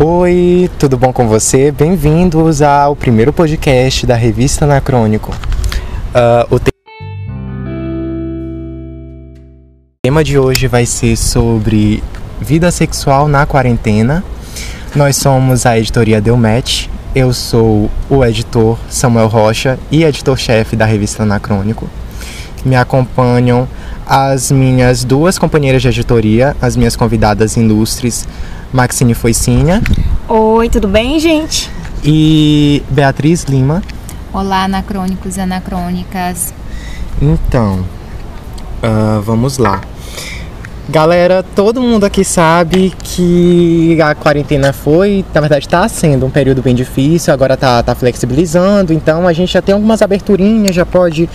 Oi, tudo bom com você? Bem-vindos ao primeiro podcast da revista Anacrônico. Uh, o tema de hoje vai ser sobre vida sexual na quarentena. Nós somos a editoria Delmet. Eu sou o editor Samuel Rocha e editor-chefe da revista Anacrônico. Me acompanham as minhas duas companheiras de editoria, as minhas convidadas ilustres, Maxine Foicinha. Oi, tudo bem, gente? E Beatriz Lima. Olá, anacrônicos e anacrônicas. Então, uh, vamos lá. Galera, todo mundo aqui sabe que a quarentena foi, na verdade está sendo um período bem difícil, agora tá, tá flexibilizando, então a gente já tem algumas aberturinhas, já pode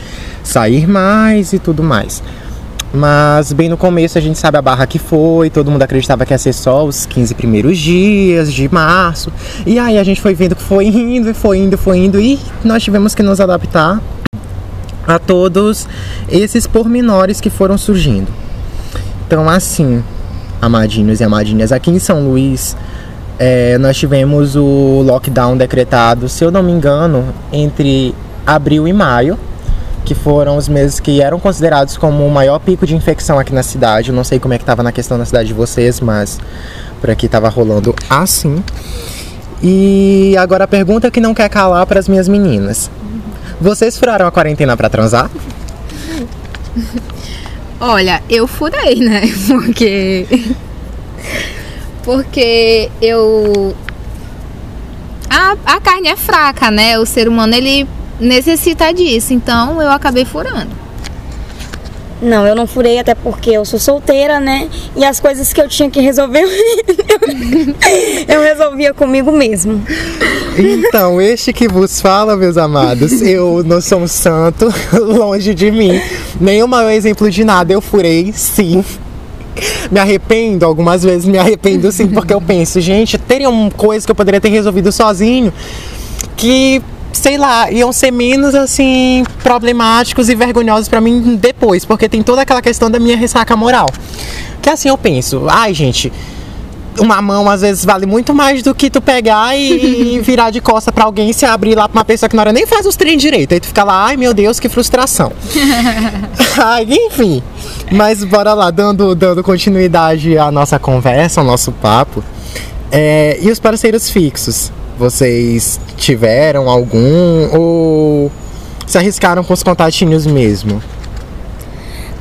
sair mais e tudo mais. Mas bem no começo a gente sabe a barra que foi, todo mundo acreditava que ia ser só os 15 primeiros dias de março. E aí a gente foi vendo que foi indo, e foi indo, foi indo, e nós tivemos que nos adaptar a todos esses pormenores que foram surgindo. Então, assim, amadinhos e amadinhas, aqui em São Luís, é, nós tivemos o lockdown decretado, se eu não me engano, entre abril e maio, que foram os meses que eram considerados como o maior pico de infecção aqui na cidade. Eu não sei como é que estava na questão na cidade de vocês, mas por aqui estava rolando assim. E agora a pergunta que não quer calar para as minhas meninas. Vocês furaram a quarentena para transar? Olha, eu furei, né? Porque. Porque eu. A, a carne é fraca, né? O ser humano ele necessita disso, então eu acabei furando. Não, eu não furei até porque eu sou solteira, né? E as coisas que eu tinha que resolver, eu resolvia comigo mesmo. Então, este que vos fala, meus amados, eu não sou um santo, longe de mim. Nem o maior exemplo de nada, eu furei, sim. Me arrependo, algumas vezes me arrependo sim, porque eu penso, gente, teria uma coisa que eu poderia ter resolvido sozinho que sei lá, iam ser menos assim problemáticos e vergonhosos para mim depois, porque tem toda aquela questão da minha ressaca moral. Que assim eu penso, ai gente, uma mão às vezes vale muito mais do que tu pegar e, virar de costa para alguém e se abrir lá pra uma pessoa que na hora nem faz os treinos direito. Aí tu fica lá, ai meu Deus, que frustração. ai, enfim. Mas bora lá, dando, dando continuidade à nossa conversa, ao nosso papo. É, e os parceiros fixos? Vocês tiveram algum ou se arriscaram com os contatinhos mesmo?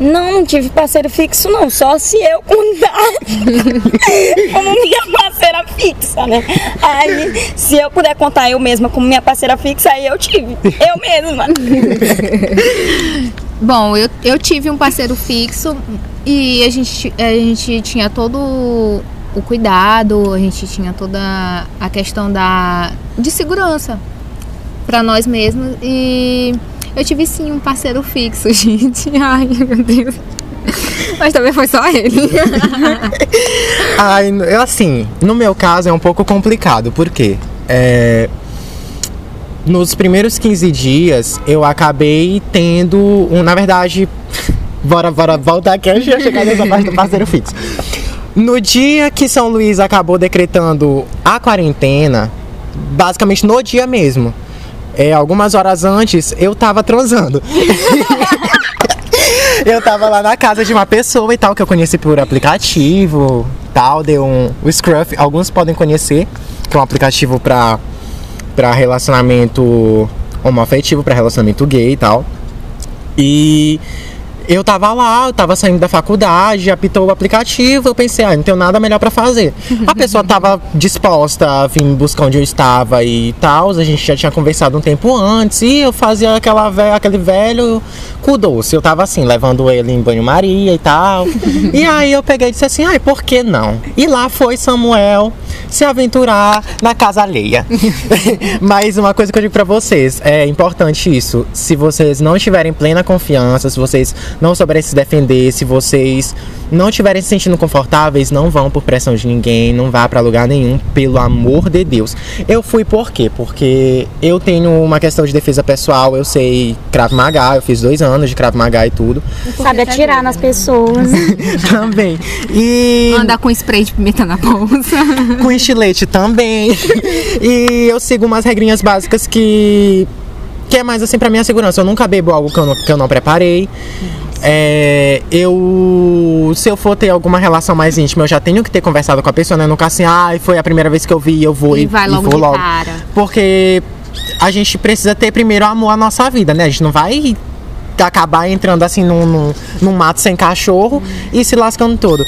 Não, não tive parceiro fixo não, só se eu contar como minha parceira fixa, né? Aí, se eu puder contar eu mesma como minha parceira fixa, aí eu tive, eu mesma. Bom, eu, eu tive um parceiro fixo e a gente, a gente tinha todo o cuidado, a gente tinha toda a questão da de segurança para nós mesmos e eu tive sim um parceiro fixo, gente. Ai, meu Deus. Mas também foi só ele. Ai, eu assim, no meu caso é um pouco complicado, porque é, nos primeiros 15 dias eu acabei tendo um, na verdade, bora, bora voltar aqui antes de chegar nessa parte do parceiro fixo. No dia que São Luís acabou decretando a quarentena, basicamente no dia mesmo, é, algumas horas antes, eu tava transando. eu tava lá na casa de uma pessoa e tal, que eu conheci por aplicativo, tal, deu um o Scruff, alguns podem conhecer, que é um aplicativo pra, pra relacionamento homoafetivo, pra relacionamento gay e tal. E eu tava lá, eu tava saindo da faculdade, apitou o aplicativo, eu pensei, ah, não tenho nada melhor para fazer. A pessoa tava disposta a vir buscar onde eu estava e tal, a gente já tinha conversado um tempo antes, e eu fazia aquela ve aquele velho cu doce. Eu tava assim, levando ele em banho-maria e tal. e aí eu peguei e disse assim, ai, por que não? E lá foi Samuel se aventurar na casa alheia. Mas uma coisa que eu digo pra vocês, é importante isso. Se vocês não estiverem plena confiança, se vocês não souberem se defender, se vocês não estiverem se sentindo confortáveis, não vão por pressão de ninguém, não vá para lugar nenhum, pelo amor de Deus. Eu fui por quê? Porque eu tenho uma questão de defesa pessoal, eu sei Krav Maga, eu fiz dois anos de Krav Maga e tudo. Sabe atirar nas pessoas. também. E. Andar com spray de pimenta na bolsa. com estilete também. e eu sigo umas regrinhas básicas que. Que é mais assim pra minha segurança. Eu nunca bebo algo que eu não, que eu não preparei. É, eu. Se eu for ter alguma relação mais íntima, eu já tenho que ter conversado com a pessoa, né? Nunca assim, ah, foi a primeira vez que eu vi, eu vou e, E vai e logo vou de logo. Porque a gente precisa ter primeiro amor à nossa vida, né? A gente não vai acabar entrando assim num, num, num mato sem cachorro e se lascando todo.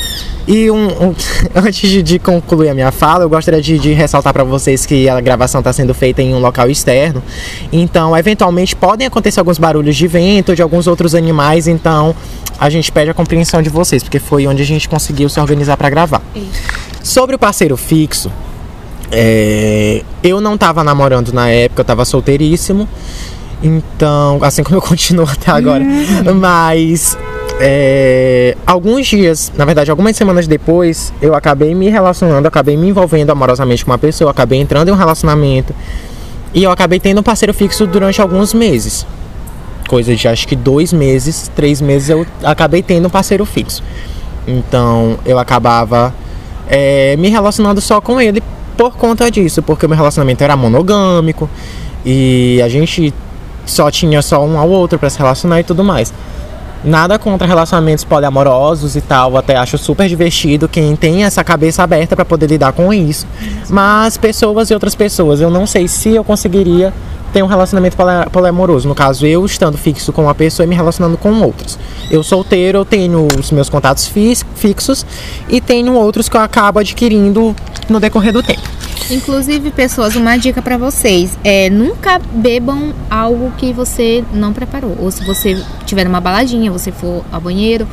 E um, um- antes de, de concluir a minha fala, eu gostaria de, de ressaltar para vocês que a gravação está sendo feita em um local externo. Então, eventualmente, podem acontecer alguns barulhos de vento, de alguns outros animais. Então, a gente pede a compreensão de vocês, porque foi onde a gente conseguiu se organizar para gravar. Sobre o parceiro fixo, é, eu não tava namorando na época, eu tava solteiríssimo. Então, assim como eu continuo até agora. Mas é, alguns dias, na verdade, algumas semanas depois, eu acabei me relacionando, acabei me envolvendo amorosamente com uma pessoa, acabei entrando em um relacionamento. E eu acabei tendo um parceiro fixo durante alguns meses. Coisa de acho que dois meses, três meses eu acabei tendo um parceiro fixo. Então eu acabava é, me relacionando só com ele por conta disso, porque o meu relacionamento era monogâmico e a gente só tinha só um ao outro para se relacionar e tudo mais. Nada contra relacionamentos poliamorosos e tal, até acho super divertido quem tem essa cabeça aberta para poder lidar com isso. Mas pessoas e outras pessoas, eu não sei se eu conseguiria ter um relacionamento poli- poliamoroso. No caso, eu estando fixo com uma pessoa e me relacionando com outros. Eu solteiro, eu tenho os meus contatos fixos e tenho outros que eu acabo adquirindo no decorrer do tempo. Inclusive, pessoas, uma dica pra vocês é nunca bebam algo que você não preparou. Ou se você tiver numa baladinha, você for ao banheiro,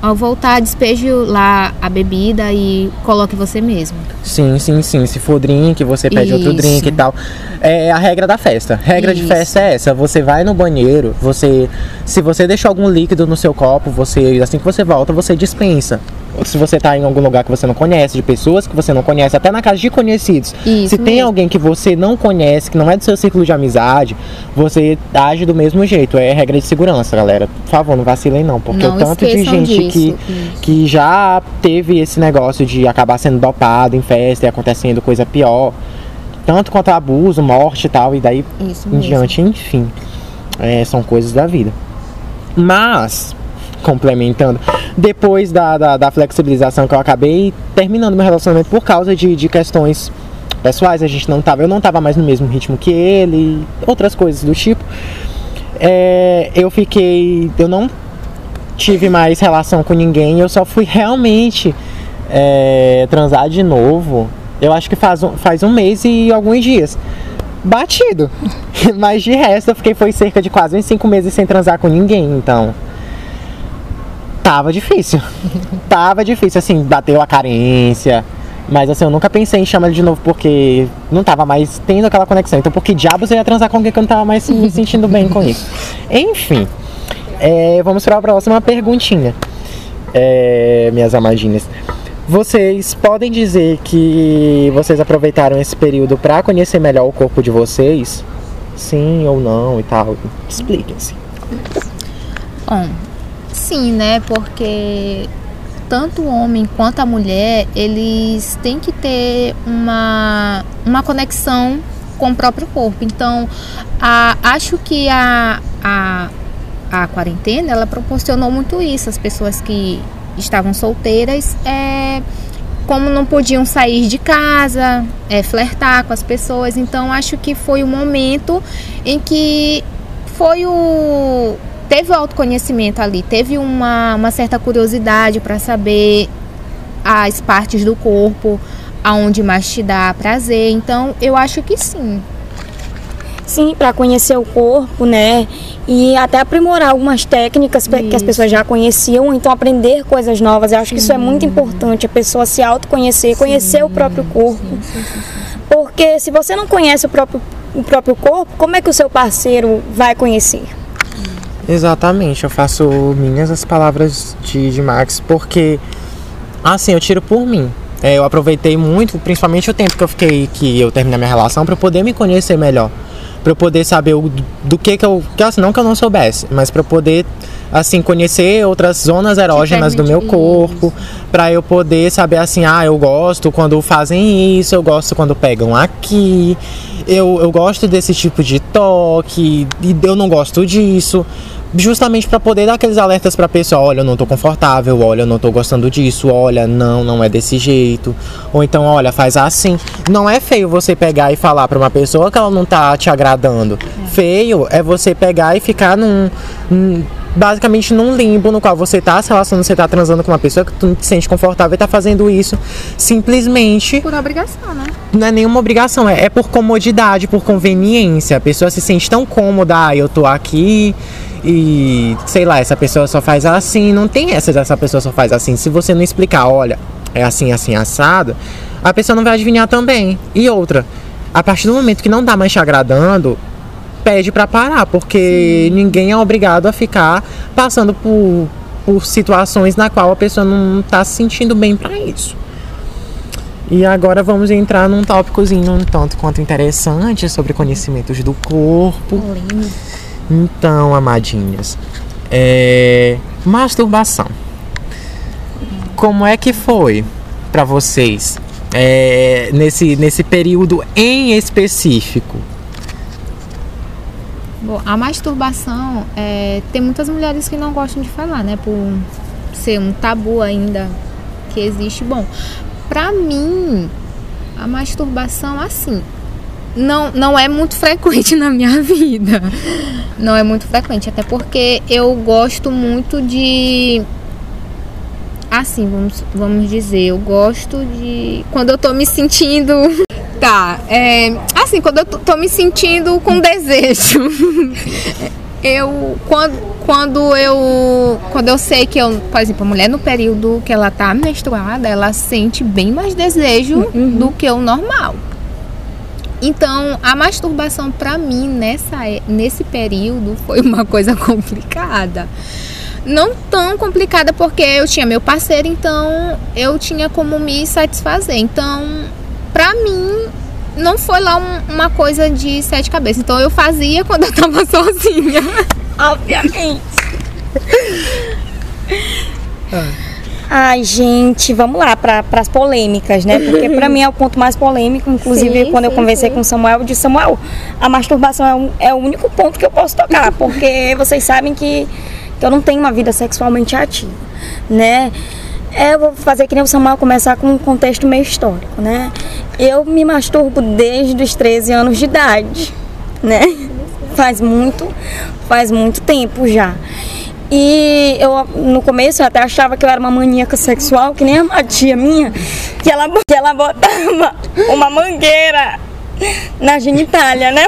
ao voltar, despeje lá a bebida e coloque você mesmo. Sim, sim, sim. Se for drink, você pede outro Isso. drink e tal. É a regra da festa. Regra de Isso. festa é essa. Você vai no banheiro, você. Se você deixou algum líquido no seu copo, você. Assim que você volta, você dispensa. Se você tá em algum lugar que você não conhece, de pessoas que você não conhece, até na casa de conhecidos. Isso Se tem mesmo. alguém que você não conhece, que não é do seu círculo de amizade, você age do mesmo jeito. É regra de segurança, galera. Por favor, não vacilem não. Porque Não o tanto de gente disso. que, Isso. que já teve esse negócio de acabar sendo dopado em festa e acontecendo coisa pior. Tanto quanto abuso, morte e tal, e daí Isso em mesmo. diante, enfim. É, são coisas da vida. Mas, complementando, depois da, da, da flexibilização que eu acabei terminando meu relacionamento por causa de, de questões pessoais, a gente não tava, eu não tava mais no mesmo ritmo que ele, outras coisas do tipo. É, eu fiquei. Eu não tive mais relação com ninguém, eu só fui realmente é, transar de novo. Eu acho que faz um, faz um mês e alguns dias. Batido. Mas de resto eu fiquei foi cerca de quase uns cinco meses sem transar com ninguém, então. Tava difícil. Tava difícil, assim, bateu a carência. Mas assim, eu nunca pensei em chamar ele de novo porque não tava mais tendo aquela conexão. Então por que diabos eu ia transar com alguém que eu não tava mais me sentindo bem com isso? Enfim. é, vamos para a próxima perguntinha. É, minhas amadinhas. Vocês podem dizer que vocês aproveitaram esse período para conhecer melhor o corpo de vocês? Sim ou não e tal? Expliquem-se. Bom, sim, né? Porque tanto o homem quanto a mulher, eles têm que ter uma, uma conexão com o próprio corpo. Então, a- acho que a, a, a quarentena, ela proporcionou muito isso. As pessoas que estavam solteiras, é, como não podiam sair de casa, é, flertar com as pessoas. Então, acho que foi o momento em que foi o teve o autoconhecimento ali, teve uma, uma certa curiosidade para saber as partes do corpo, aonde mais te dá prazer. Então, eu acho que sim. Sim, para conhecer o corpo, né? E até aprimorar algumas técnicas pe- que as Isso. pessoas já conheciam, então aprender coisas novas. Eu acho que isso é muito importante, a pessoa se autoconhecer, conhecer o próprio corpo. Porque se você não conhece o próprio, o próprio corpo, como é que o seu parceiro vai conhecer? Exatamente, eu faço minhas as palavras de, de Max, porque assim, eu tiro por mim. É, eu aproveitei muito, principalmente o tempo que eu fiquei, que eu terminei minha relação, para poder me conhecer melhor. Pra eu poder saber o, do que que eu. Que, assim, não que eu não soubesse, mas pra eu poder, assim, conhecer outras zonas erógenas do meu corpo. Pra eu poder saber, assim, ah, eu gosto quando fazem isso, eu gosto quando pegam aqui. Eu, eu gosto desse tipo de toque, e eu não gosto disso justamente para poder dar aqueles alertas para pessoa, olha, eu não tô confortável, olha, eu não tô gostando disso, olha, não, não é desse jeito. Ou então, olha, faz assim. Não é feio você pegar e falar para uma pessoa que ela não tá te agradando. Feio é você pegar e ficar num, num- basicamente num limbo no qual você tá se relacionando, você tá transando com uma pessoa que tu não te sente confortável e tá fazendo isso simplesmente Por obrigação, né? não é nenhuma obrigação, é, é por comodidade, por conveniência. A pessoa se sente tão cômoda, ah, eu tô aqui e sei lá, essa pessoa só faz assim. Não tem essa, essa pessoa só faz assim. Se você não explicar, olha, é assim, assim, assado, a pessoa não vai adivinhar também. E outra, a partir do momento que não tá mais te agradando, pede pra parar, porque ninguém é obrigado a ficar passando por, por situações na qual a pessoa não tá se sentindo bem pra isso. E agora vamos entrar num tópicozinho um tanto quanto interessante sobre conhecimentos do corpo. Então, amadinhas, é... masturbação. Como é que foi pra vocês é, nesse, nesse período em específico? Bom, a masturbação, é, tem muitas mulheres que não gostam de falar, né? Por ser um tabu ainda que existe. Bom, pra mim, a masturbação, assim, não, não é muito frequente na minha vida. Não é muito frequente, até porque eu gosto muito de. Assim, vamos, vamos dizer, eu gosto de. Quando eu tô me sentindo. Tá, é. Assim, quando eu tô, tô me sentindo com desejo. eu. Quando, quando eu. Quando eu sei que eu. Por exemplo, a mulher no período que ela tá menstruada, ela sente bem mais desejo do que o normal. Então, a masturbação pra mim nessa, e- nesse período foi uma coisa complicada. Não tão complicada porque eu tinha meu parceiro, então eu tinha como me satisfazer. Então, pra mim, não foi lá um- uma coisa de sete cabeças. Então, eu fazia quando eu tava sozinha. Obviamente. Ai, gente, vamos lá para as polêmicas, né? Porque para mim é o ponto mais polêmico. Inclusive, Sim, quando eu sim, conversei sim. com o Samuel, eu disse: Samuel, a masturbação é, um- é o único ponto que eu posso tocar, porque vocês sabem que, que eu não tenho uma vida sexualmente ativa, né? Eu vou fazer que nem o Samuel começar com um contexto meio histórico, né? Eu me masturbo desde os 13 anos de idade, né? Faz muito, faz muito tempo já. E eu, no começo, eu até achava que eu era uma maníaca sexual, que nem a tia minha, que ela, que ela botava uma mangueira na genitália, né?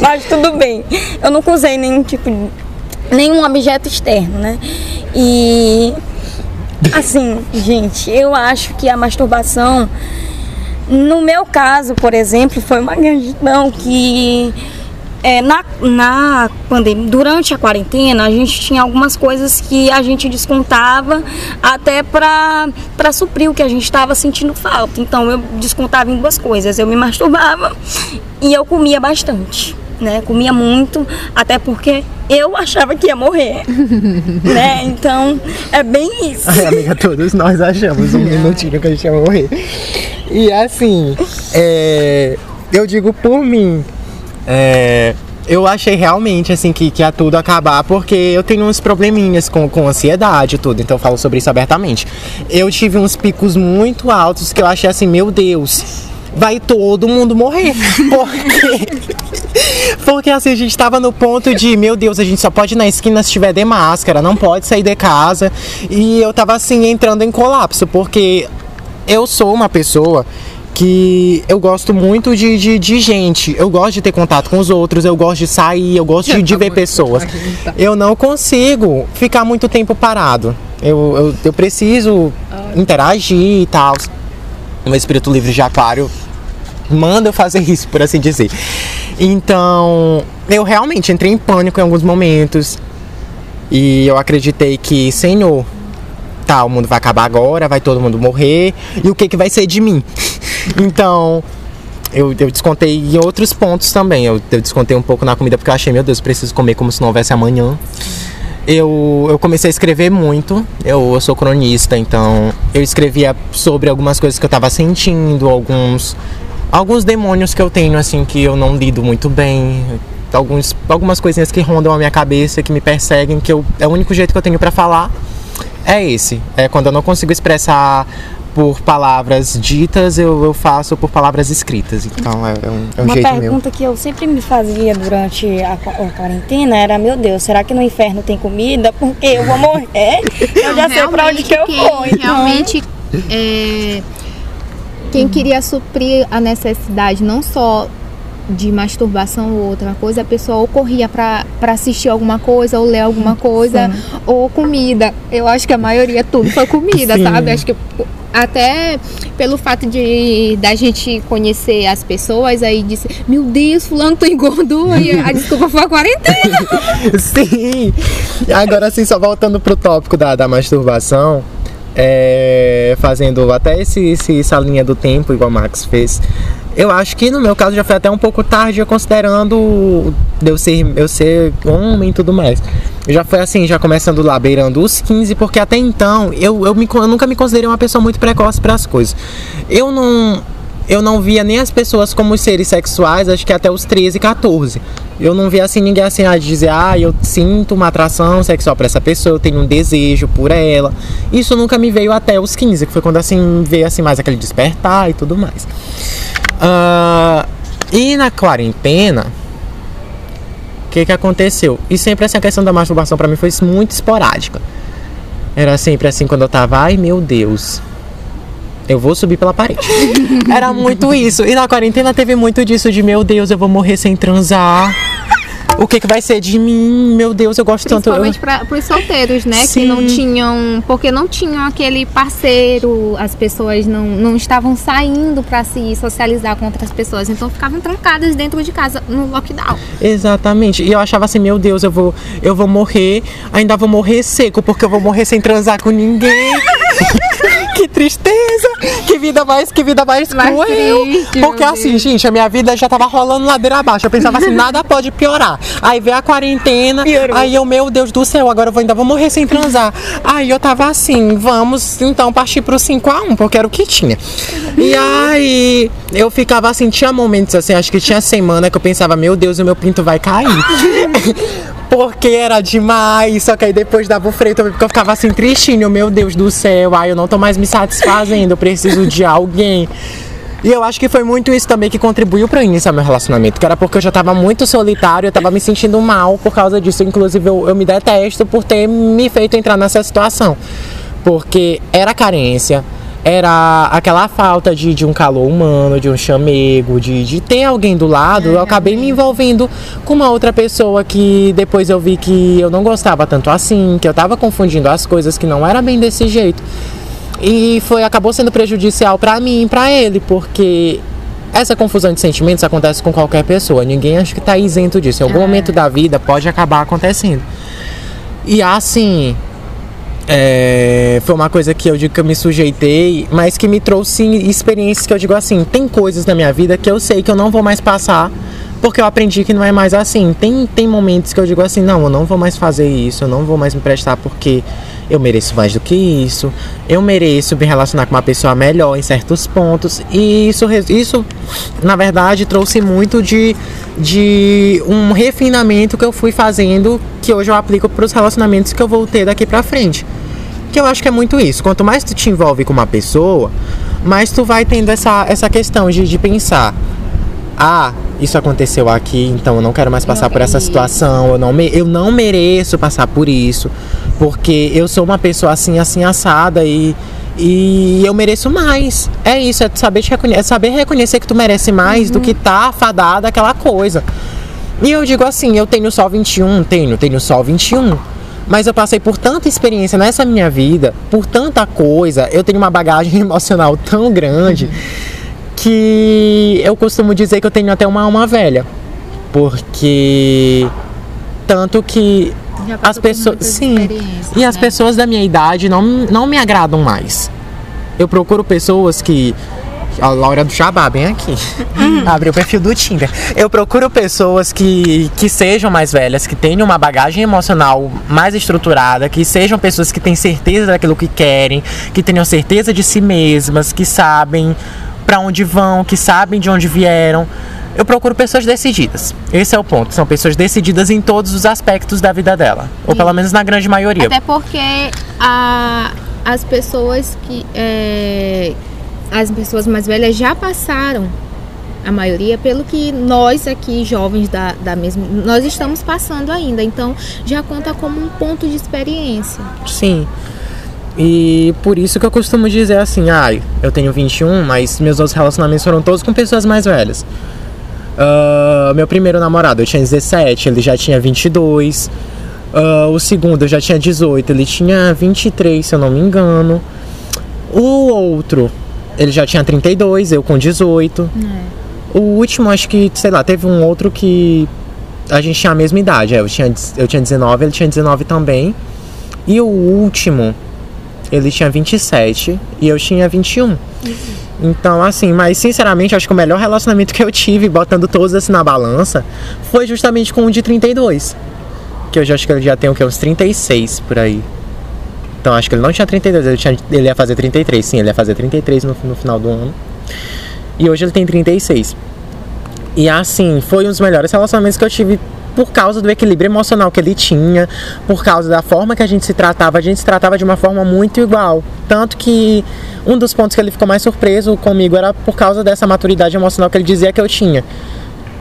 Mas tudo bem. Eu nunca usei nenhum tipo nenhum objeto externo, né? E. Assim, gente, eu acho que a masturbação. No meu caso, por exemplo, foi uma gratidão que é, na, na pandemia, durante a quarentena, a gente tinha algumas coisas que a gente descontava até para suprir o que a gente estava sentindo falta. Então eu descontava em duas coisas. Eu me masturbava e eu comia bastante. Né, comia muito, até porque eu achava que ia morrer, né? Então é bem isso. Ai, amiga, todos nós achamos um minutinho que a gente ia morrer. E assim, é, eu digo por mim, é, eu achei realmente assim que, que ia tudo acabar porque eu tenho uns probleminhas com, com ansiedade e tudo, então eu falo sobre isso abertamente. Eu tive uns picos muito altos que eu achei assim, meu Deus, vai todo mundo morrer. Porque porque assim, a gente tava no ponto de, meu Deus, a gente só pode ir na esquina se tiver de máscara, não pode sair de casa. E eu tava assim, entrando em colapso, porque eu sou uma pessoa que eu gosto muito de, de, de gente. Eu gosto de ter contato com os outros, eu gosto de sair, eu gosto de, de ver pessoas. Eu não consigo ficar muito tempo parado. Eu, eu, eu preciso interagir e tal. O meu espírito livre de aquário manda eu fazer isso, por assim dizer. Então, eu realmente entrei em pânico em alguns momentos. E eu acreditei que, Senhor, tá, o mundo vai acabar agora, vai todo mundo morrer, e o que que vai ser de mim? Então, eu, eu descontei em outros pontos também. Eu, eu descontei um pouco na comida porque eu achei, meu Deus, preciso comer como se não houvesse amanhã. Eu, eu comecei a escrever muito. Eu, eu sou cronista, então eu escrevia sobre algumas coisas que eu tava sentindo, alguns alguns demônios que eu tenho assim que eu não lido muito bem, alguns algumas coisinhas que rondam a minha cabeça, que me perseguem, que eu é o único jeito que eu tenho para falar é esse. É quando eu não consigo expressar por palavras ditas, eu, eu faço por palavras escritas. Então é, é um, é um Uma jeito pergunta meu. que eu sempre me fazia durante a, a quarentena era, meu Deus, será que no inferno tem comida? Porque eu vou morrer. Eu já sei pra onde que eu vou. Então, Realmente, é, quem queria suprir a necessidade não só de masturbação ou outra coisa, a pessoa ou corria pra pra assistir alguma coisa, ou ler alguma coisa, ou comida. Eu acho que a maioria tudo foi comida, Sim. sabe? Acho que até pelo fato de da gente conhecer as pessoas, aí disse, meu Deus, fulano tu engordou, e a desculpa foi a quarentena. Sim! Agora assim, só voltando pro tópico da, da masturbação, é, fazendo até esse, esse, essa linha do tempo, igual o Max fez. Eu acho que no meu caso já foi até um pouco tarde, considerando eu ser, eu ser homem e tudo mais. Já foi assim, já começando lá, beirando os 15, porque até então eu, eu, me, eu nunca me considerei uma pessoa muito precoce para as coisas. Eu não, eu não via nem as pessoas como seres sexuais, acho que até os 13, 14. Eu não via assim ninguém assim a dizer, ah, eu sinto uma atração sexual para essa pessoa, eu tenho um desejo por ela. Isso nunca me veio até os 15, que foi quando assim veio assim mais aquele despertar e tudo mais. Ah, e na quarentena, o que que aconteceu? E sempre essa questão da masturbação para mim foi muito esporádica. Era sempre assim quando eu tava, ai meu Deus, eu vou subir pela parede. Era muito isso. E na quarentena teve muito disso de meu Deus, eu vou morrer sem transar. O que, que vai ser de mim? Meu Deus, eu gosto tanto. Eu... Principalmente para os solteiros, né? Sim. Que não tinham. Porque não tinham aquele parceiro, as pessoas não, não estavam saindo para se socializar com outras pessoas. Então ficavam trancadas dentro de casa no lockdown. Exatamente. E eu achava assim, meu Deus, eu vou, eu vou morrer, ainda vou morrer seco, porque eu vou morrer sem transar com ninguém. que tristeza! Que vida mais, que vida mais, Mais cruel! triste, porque assim, gente, a minha vida já tava rolando ladeira abaixo. Eu pensava assim, nada pode piorar. Aí veio a quarentena, Piorou. aí eu, meu Deus do céu, agora eu vou, ainda vou morrer sem transar. Aí eu tava assim, vamos então partir pro 5x1, porque era o que tinha. E aí eu ficava assim, tinha momentos assim, acho que tinha semana que eu pensava, meu Deus, o meu pinto vai cair. Porque era demais, só que aí depois dava o freio também, porque eu ficava assim tristinho, meu Deus do céu, ai, eu não tô mais me satisfazendo, eu preciso de alguém. E eu acho que foi muito isso também que contribuiu para iniciar meu relacionamento, que era porque eu já tava muito solitário, eu tava me sentindo mal por causa disso. Inclusive, eu, eu me detesto por ter me feito entrar nessa situação. Porque era carência, era aquela falta de, de um calor humano, de um chamego, de, de ter alguém do lado. Eu acabei me envolvendo com uma outra pessoa que depois eu vi que eu não gostava tanto assim, que eu tava confundindo as coisas, que não era bem desse jeito. E foi acabou sendo prejudicial pra mim e pra ele, porque essa confusão de sentimentos acontece com qualquer pessoa. Ninguém acha que tá isento disso. Em algum momento da vida pode acabar acontecendo. E assim, é, foi uma coisa que eu digo que eu me sujeitei, mas que me trouxe experiências que eu digo assim, tem coisas na minha vida que eu sei que eu não vou mais passar, porque eu aprendi que não é mais assim. Tem, tem momentos que eu digo assim, não, eu não vou mais fazer isso, eu não vou mais me prestar porque eu mereço mais do que isso, eu mereço me relacionar com uma pessoa melhor em certos pontos. E isso, isso na verdade, trouxe muito de, de um refinamento que eu fui fazendo, que hoje eu aplico para os relacionamentos que eu vou ter daqui pra frente. Que eu acho que é muito isso. Quanto mais tu te envolve com uma pessoa, mais tu vai tendo essa, essa questão de, de pensar. Ah, isso aconteceu aqui, então eu não quero mais passar por essa situação. Eu não, me, eu não mereço passar por isso. Porque eu sou uma pessoa assim, assim, assada e, e eu mereço mais. É isso, é saber, te reconhe- é saber reconhecer que tu merece mais do que tá fadada aquela coisa. E eu digo assim, eu tenho só 21, tenho, tenho só 21. Mas eu passei por tanta experiência nessa minha vida, por tanta coisa, eu tenho uma bagagem emocional tão grande que eu costumo dizer que eu tenho até uma alma velha. Porque tanto que as pessoas, sim, e as né? pessoas da minha idade não, não me agradam mais. Eu procuro pessoas que a Laura do Jabá, bem aqui. Abre o perfil do Tinder. Eu procuro pessoas que, que sejam mais velhas, que tenham uma bagagem emocional mais estruturada, que sejam pessoas que têm certeza daquilo que querem, que tenham certeza de si mesmas, que sabem pra onde vão, que sabem de onde vieram. Eu procuro pessoas decididas. Esse é o ponto. São pessoas decididas em todos os aspectos da vida dela. Ou pelo menos na grande maioria. Até porque a, as pessoas que. é, as pessoas mais velhas já passaram, a maioria, pelo que nós aqui, jovens da, da mesma. Nós estamos passando ainda. Então já conta como um ponto de experiência. Sim. E por isso que eu costumo dizer assim, ai, eu tenho 21, mas meus outros relacionamentos foram todos com pessoas mais velhas. Ah, meu primeiro namorado eu tinha 17, ele já tinha 22. Ah, o segundo eu já tinha 18, ele tinha 23, se eu não me engano. O outro, ele já tinha 32, eu com 18. O último, acho que, sei lá, teve um outro que a gente tinha a mesma idade. é, Eu tinha, eu tinha 19, ele tinha 19 também. E o último, ele tinha 27 e eu tinha 21. Então, assim, mas sinceramente, acho que o melhor relacionamento que eu tive, botando todos assim na balança, foi justamente com o de 32. Que eu já acho que ele já tem o que? Uns 36 por aí. Então acho que ele não tinha 32, ele, tinha, ele ia fazer 33, sim, ele ia fazer 33 no, no final do ano. E hoje ele tem 36. E assim, foi um dos melhores relacionamentos que eu tive por causa do equilíbrio emocional que ele tinha, por causa da forma que a gente se tratava, a gente se tratava de uma forma muito igual. Tanto que um dos pontos que ele ficou mais surpreso comigo era por causa dessa maturidade emocional que ele dizia que eu tinha.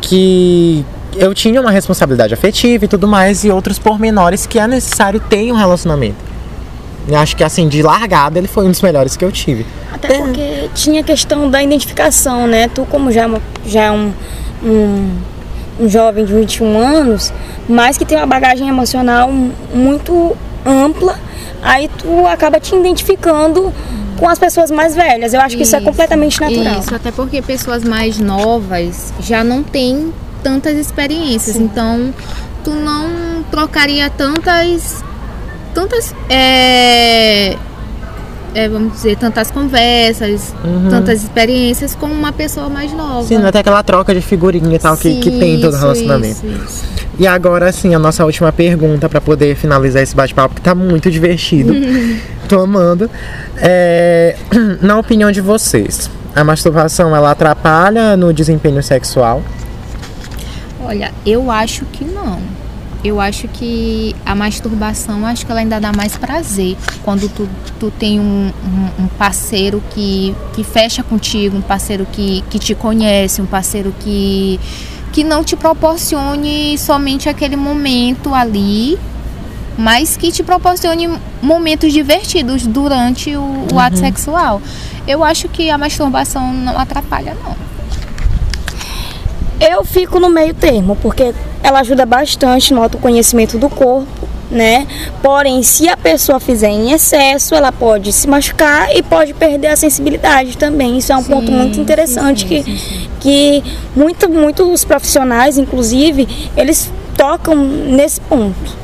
Que eu tinha uma responsabilidade afetiva e tudo mais, e outros pormenores que é necessário ter em um relacionamento. E acho que assim, de largada, ele foi um dos melhores que eu tive. Até porque tinha a questão da identificação, né? Tu, como já, é já é um, um, um jovem de 21 anos, mas que tem uma bagagem emocional muito ampla, aí tu acaba te identificando com as pessoas mais velhas. Eu acho que isso, é completamente natural. Isso, até porque pessoas mais novas já não têm tantas experiências. Então, tu não trocaria tantas. Tantas. É, é, vamos dizer, tantas conversas, tantas experiências com uma pessoa mais nova. Sim, até aquela troca de figurinha e tal que, que tem em todo Isso, relacionamento. isso, isso. E agora sim, a nossa última pergunta pra poder finalizar esse bate-papo, que tá muito divertido. Tô amando. É, na opinião de vocês, a masturbação ela atrapalha no desempenho sexual? Olha, eu acho que não. Eu acho que a masturbação, acho que ela ainda dá mais prazer quando tu, tu tem um, um- um parceiro que, que fecha contigo, um parceiro que, que te conhece, um parceiro que, que não te proporcione somente aquele momento ali, mas que te proporcione momentos divertidos durante o, o ato sexual. Eu acho que a masturbação não atrapalha, não. Eu fico no meio termo, porque ela ajuda bastante no autoconhecimento do corpo, né? Porém, se a pessoa fizer em excesso, ela pode se machucar e pode perder a sensibilidade também. Isso é um ponto muito sim, interessante sim, que, sim, sim. que muito, muitos profissionais, inclusive, eles tocam nesse ponto.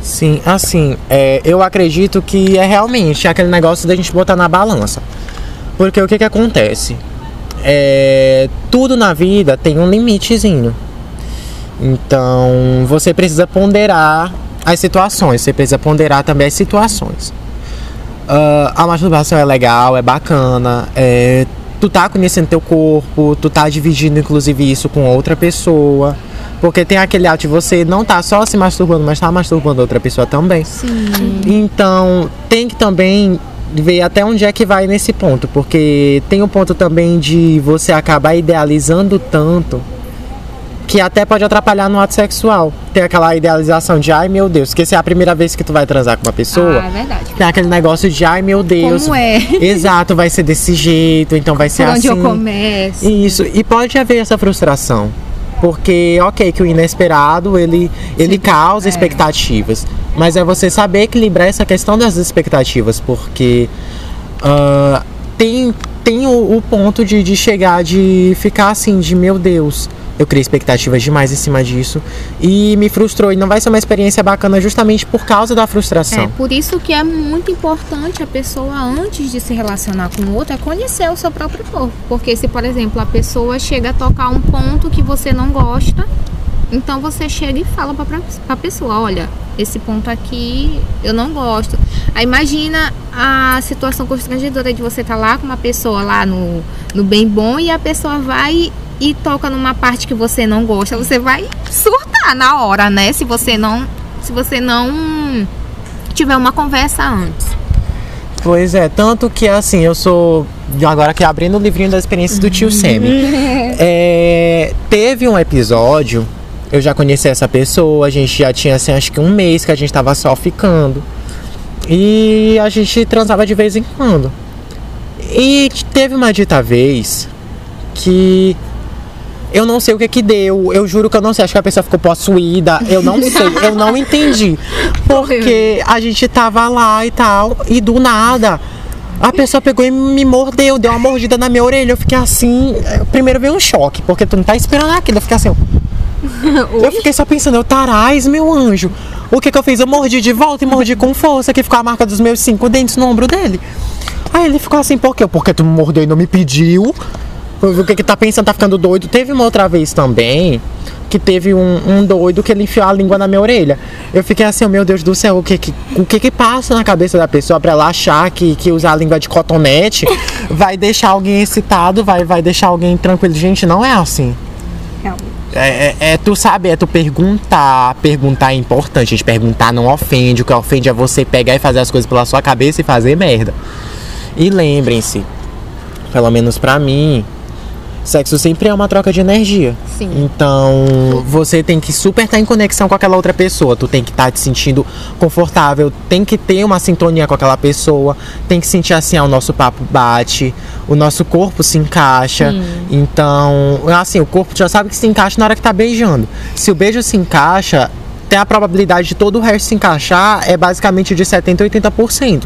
Sim, assim, é, eu acredito que é realmente aquele negócio da gente botar na balança. Porque o que que acontece? É, tudo na vida tem um limitezinho. Então, você precisa ponderar as situações, você precisa ponderar também as situações. Ah, a masturbação é legal, é bacana, é, tu tá conhecendo teu corpo, tu tá dividindo inclusive isso com outra pessoa. Porque tem aquele ato de você não tá só se masturbando, mas tá masturbando outra pessoa também. Sim. Então, tem que também ver até onde é que vai nesse ponto, porque tem o ponto também de você acabar idealizando tanto que até pode atrapalhar no ato sexual. Tem aquela idealização de, ai meu Deus, que se é a primeira vez que tu vai transar com uma pessoa, Ah, é verdade. tem aquele negócio de, ai meu Deus. Como é? Exato, vai ser desse jeito, então vai ser Por assim. onde eu começo. Isso, e pode haver essa frustração. Porque, ok, que o inesperado ele, ele causa é. expectativas. Mas é você saber equilibrar essa questão das expectativas, porque ah, tem, tem o, o ponto de, de chegar, de ficar assim, de meu Deus, eu criei expectativas demais em cima disso e me frustrou. E não vai ser uma experiência bacana justamente por causa da frustração. É por isso que é muito importante a pessoa, antes de se relacionar com o outro, é conhecer o seu próprio corpo. Porque se, por exemplo, a pessoa chega a tocar um ponto que você não gosta, então você chega e fala pra, pra, pra pessoa, olha, esse ponto aqui eu não gosto. Aí imagina a situação constrangedora de você estar tá lá com uma pessoa lá no, no bem bom e a pessoa vai e toca numa parte que você não gosta, você vai surtar na hora, né? Se você não, se você não tiver uma conversa antes. Pois é, tanto que assim, eu sou. Agora aqui abrindo o livrinho das experiências do tio Semi. é, teve um episódio, eu já conheci essa pessoa, a gente já tinha assim, acho que um mês que a gente tava só ficando. E a gente transava de vez em quando. E teve uma dita vez que eu não sei o que que deu. Eu juro que eu não sei. Acho que a pessoa ficou possuída. Eu não sei. eu não entendi. Porque a gente tava lá e tal. E do nada. A pessoa pegou e me mordeu, deu uma mordida na minha orelha. Eu fiquei assim. Primeiro veio um choque, porque tu não tá esperando aquilo. Eu fiquei assim. eu fiquei só pensando, eu tarais, meu anjo. O que que eu fiz? Eu mordi de volta e mordi com força, que ficou a marca dos meus cinco dentes no ombro dele. Aí ele ficou assim, por quê? Porque tu me mordeu e não me pediu. O que que tá pensando, tá ficando doido. Teve uma outra vez também que teve um, um, doido que ele enfiou a língua na minha orelha. Eu fiquei assim, oh, meu Deus do céu, o que que, o que que passa na cabeça da pessoa para ela achar que, que usar a língua de cotonete vai deixar alguém excitado, vai, vai deixar alguém tranquilo? Gente, não é assim. É, é, é, tu sabe, é tu perguntar. Perguntar é importante. Gente perguntar não ofende. O que ofende é você pegar e fazer as coisas pela sua cabeça e fazer merda. E lembrem-se, pelo menos pra mim, Sexo sempre é uma troca de energia. Sim. Então, você tem que super estar em conexão com aquela outra pessoa. Tu tem que estar te sentindo confortável, tem que ter uma sintonia com aquela pessoa, tem que sentir assim, ah, o nosso papo bate, o nosso corpo se encaixa. Sim. Então, assim, o corpo já sabe que se encaixa na hora que tá beijando. Se o beijo se encaixa, tem a probabilidade de todo o resto se encaixar é basicamente de 70 a 80%.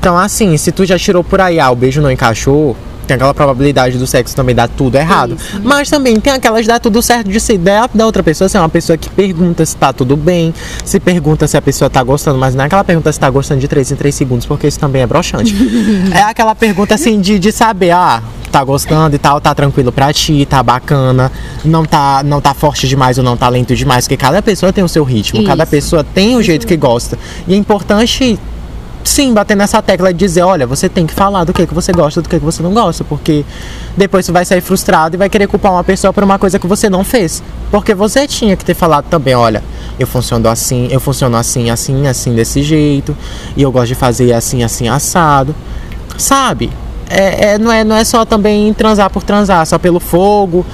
Então, assim, se tu já tirou por aí, ah, o beijo não encaixou, tem aquela probabilidade do sexo também dar tudo errado. Isso. Mas também tem aquelas dar tudo certo de se der da outra pessoa. Se é uma pessoa que pergunta se tá tudo bem, se pergunta se a pessoa tá gostando, mas não é aquela pergunta se tá gostando de 3 em 3 segundos, porque isso também é broxante. é aquela pergunta assim de, de saber, ah, tá gostando e tal, tá tranquilo pra ti, tá bacana, não tá, não tá forte demais ou não tá lento demais, porque cada pessoa tem o seu ritmo, Isso. cada pessoa tem o jeito que gosta. E é importante sim bater nessa tecla e dizer, olha, você tem que falar do que, que você gosta, do que, que você não gosta, porque depois você vai sair frustrado e vai querer culpar uma pessoa por uma coisa que você não fez. Porque você tinha que ter falado também, olha, eu funciono assim, eu funciono assim, assim, assim, desse jeito, e eu gosto de fazer assim, assim, assado. Sabe? É, é, não, é, não é só também transar por transar, só pelo fogo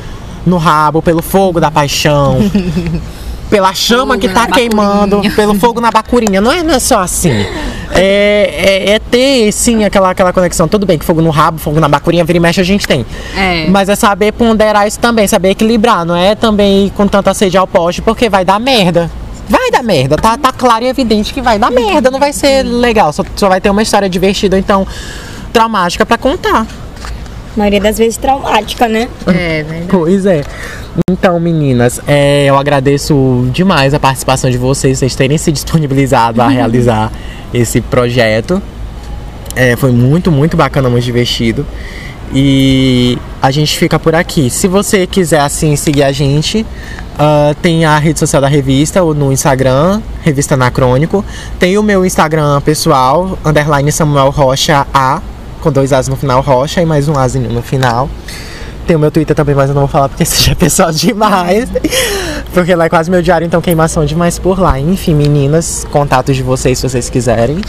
no rabo, pelo fogo da paixão. pela chama fogo que tá queimando, pelo fogo na bacurinha. Não é, não é só assim. É, é, é, ter, sim, aquela, aquela conexão. Tudo bem que fogo no rabo, fogo na bacurinha, vira e mexe a gente tem. É. Mas é saber ponderar isso também, saber equilibrar. Não é também ir com tanta sede ao poste, porque vai dar merda. Vai dar merda, tá, tá claro e evidente que vai dar merda, não vai ser legal. Só, só vai ter uma história divertida, então, traumática para contar. A maioria das vezes traumática, né? É, verdade. Pois é. Então, meninas, é, eu agradeço demais a participação de vocês, vocês terem se disponibilizado a realizar esse projeto. É, foi muito, muito bacana, muito divertido. E a gente fica por aqui. Se você quiser assim seguir a gente, uh, tem a rede social da revista no Instagram, Revista Anacrônico. Tem o meu Instagram pessoal, underline Samuel Rocha A, com dois As no final, Rocha, e mais um Azinho no final. Tem o meu Twitter também, mas eu não vou falar porque seja pessoal demais. porque lá é quase meu diário, então queimação demais por lá. Enfim, meninas, contatos de vocês se vocês quiserem.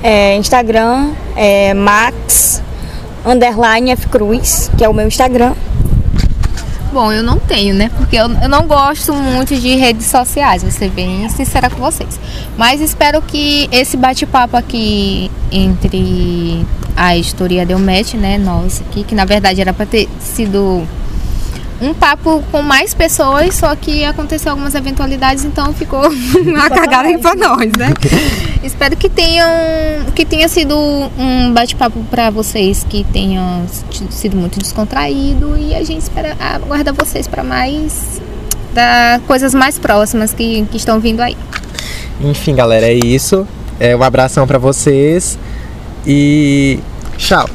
É, Instagram é Max underline F Cruz, que é o meu Instagram. Bom, eu não tenho, né? Porque eu, eu não gosto muito de redes sociais, vou ser bem sincera com vocês. Mas espero que esse bate-papo aqui entre a editoria deu match, né? Nós aqui, que na verdade era para ter sido um papo com mais pessoas, só que aconteceu algumas eventualidades, então ficou uma cagada aí pra nós, né? Espero que tenham que tenha sido um bate-papo para vocês que tenham sido muito descontraído e a gente espera aguarda vocês para mais da coisas mais próximas que, que estão vindo aí. Enfim, galera, é isso. É um abração para vocês e tchau.